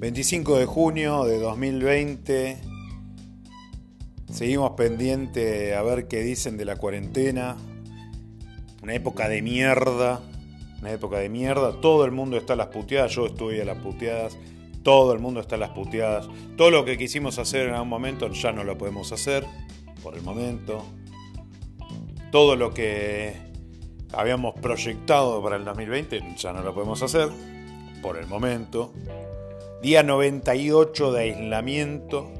25 de junio de 2020. Seguimos pendiente a ver qué dicen de la cuarentena. Una época de mierda. Una época de mierda. Todo el mundo está a las puteadas. Yo estoy a las puteadas. Todo el mundo está a las puteadas. Todo lo que quisimos hacer en algún momento ya no lo podemos hacer. Por el momento. Todo lo que habíamos proyectado para el 2020 ya no lo podemos hacer. Por el momento. Día 98 de aislamiento.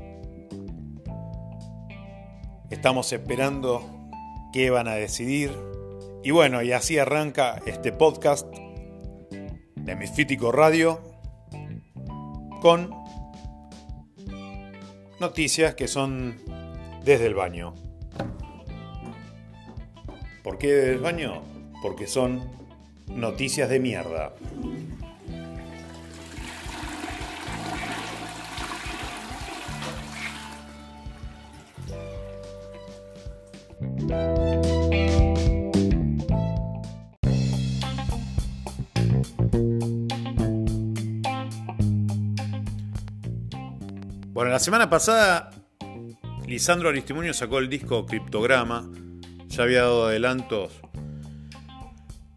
Estamos esperando qué van a decidir. Y bueno, y así arranca este podcast de Misfítico Radio con noticias que son desde el baño. ¿Por qué desde el baño? Porque son noticias de mierda. Bueno, la semana pasada Lisandro Aristimuño sacó el disco Criptograma. Ya había dado adelantos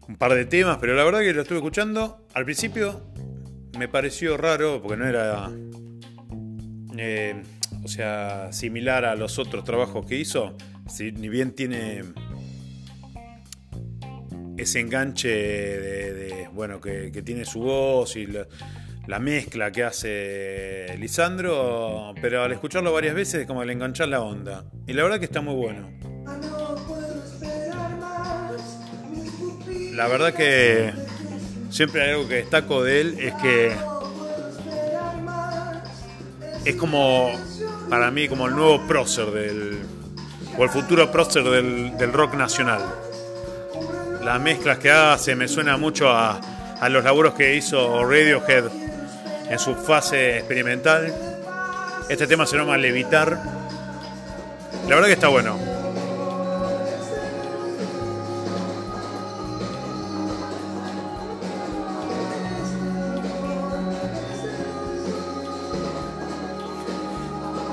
un par de temas, pero la verdad que lo estuve escuchando. Al principio me pareció raro porque no era, eh, o sea, similar a los otros trabajos que hizo. Ni bien tiene ese enganche de, bueno, que, tiene su voz y la, mezcla que hace Lisandro, pero al escucharlo varias veces es como le enganchar la onda. Y la verdad que está muy bueno. La verdad que siempre hay algo que destaco de él es que es como para mí como el nuevo prócer del o el futuro prócer del, del rock nacional las mezclas que hace me suena mucho a, los laburos que hizo Radiohead en su fase experimental. Este tema se llama Levitar. La verdad que está bueno.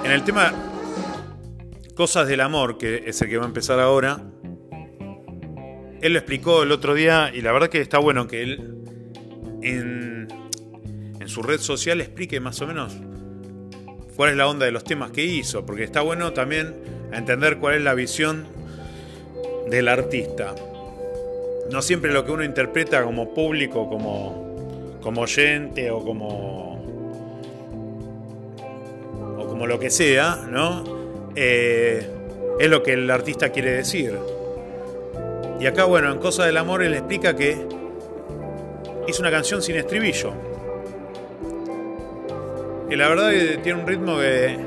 En el tema Cosas del Amor, que es el que va a empezar ahora, él lo explicó el otro día y la verdad que está bueno que él en, su red social explique más o menos cuál es la onda de los temas que hizo, porque está bueno también entender cuál es la visión del artista. No siempre lo que uno interpreta como público, como, como oyente o como, como lo que sea, ¿no? Eh, es lo que el artista quiere decir. Y acá, bueno, en Cosa del Amor él explica que hizo una canción sin estribillo. Y la verdad que tiene un ritmo que.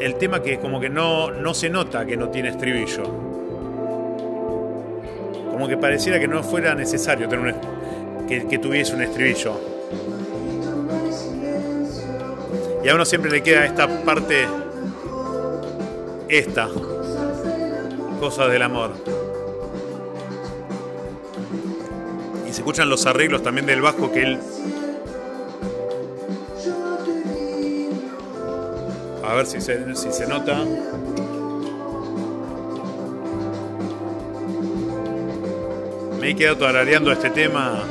El tema que como que no, no se nota que no tiene estribillo. Como que pareciera que no fuera necesario tener que, que tuviese un estribillo. Y a uno siempre le queda esta parte. Esta. Cosa del amor. se escuchan los arreglos también del bajo que él. A ver si se, si se nota. Me he quedado tarareando este tema.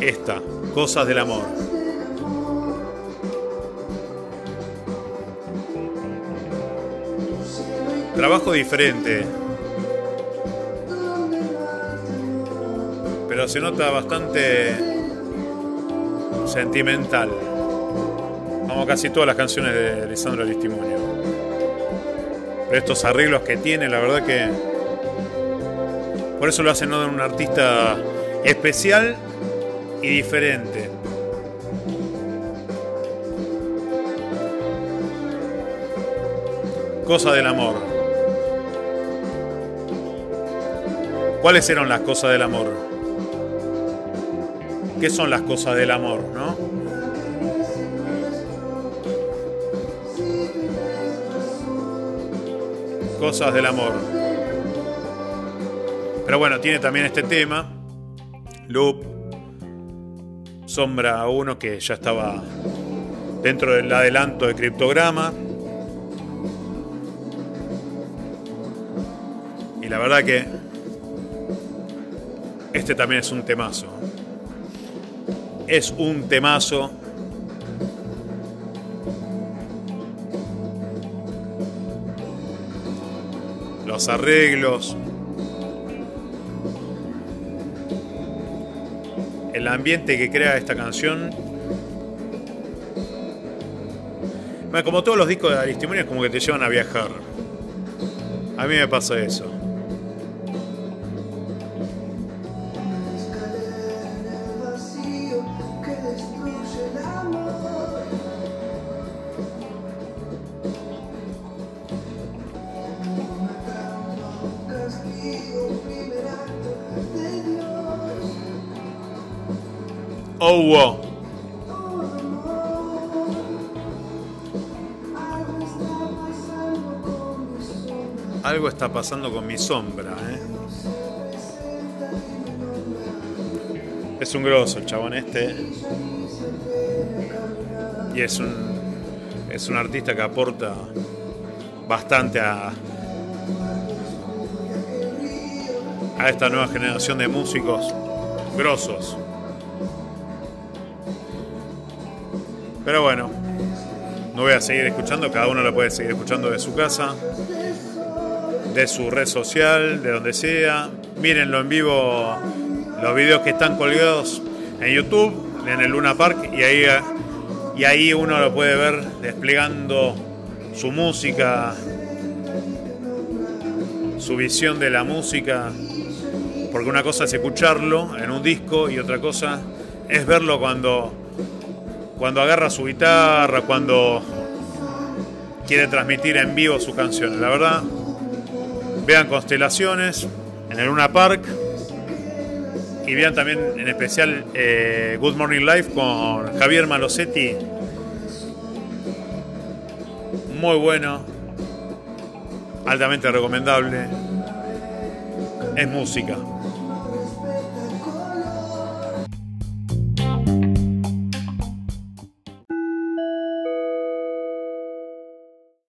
Esta, Cosas del Amor. Trabajo diferente. pero se nota bastante sentimental. Como casi todas las canciones de Lisandro Aristimuño. Pero estos arreglos que tiene, la verdad que. Por eso lo hacen ¿no? un artista especial y diferente. Cosa del amor. ¿Cuáles eran las cosas del amor? ¿Qué son las cosas del amor, no? Cosas del amor. Pero bueno, tiene también este tema. Loop. Sombra 1 que ya estaba dentro del adelanto de criptograma. Y la verdad que este también es un temazo. Es un temazo. Los arreglos. El ambiente que crea esta canción. Como todos los discos de Aristimony es como que te llevan a viajar. A mí me pasa eso. Oh, Algo está pasando con mi sombra, ¿eh? Es un grosso el chabón este. Y es un, es un artista que aporta bastante a, a esta nueva generación de músicos grosos. Pero bueno, no voy a seguir escuchando, cada uno lo puede seguir escuchando de su casa, de su red social, de donde sea. Mírenlo en vivo, los videos que están colgados en YouTube, en el Luna Park, y ahí, y ahí uno lo puede ver desplegando su música, su visión de la música, porque una cosa es escucharlo en un disco y otra cosa es verlo cuando cuando agarra su guitarra, cuando quiere transmitir en vivo su canción. La verdad, vean Constelaciones en el Luna Park y vean también en especial eh, Good Morning Live con Javier Malosetti. Muy bueno, altamente recomendable. Es música.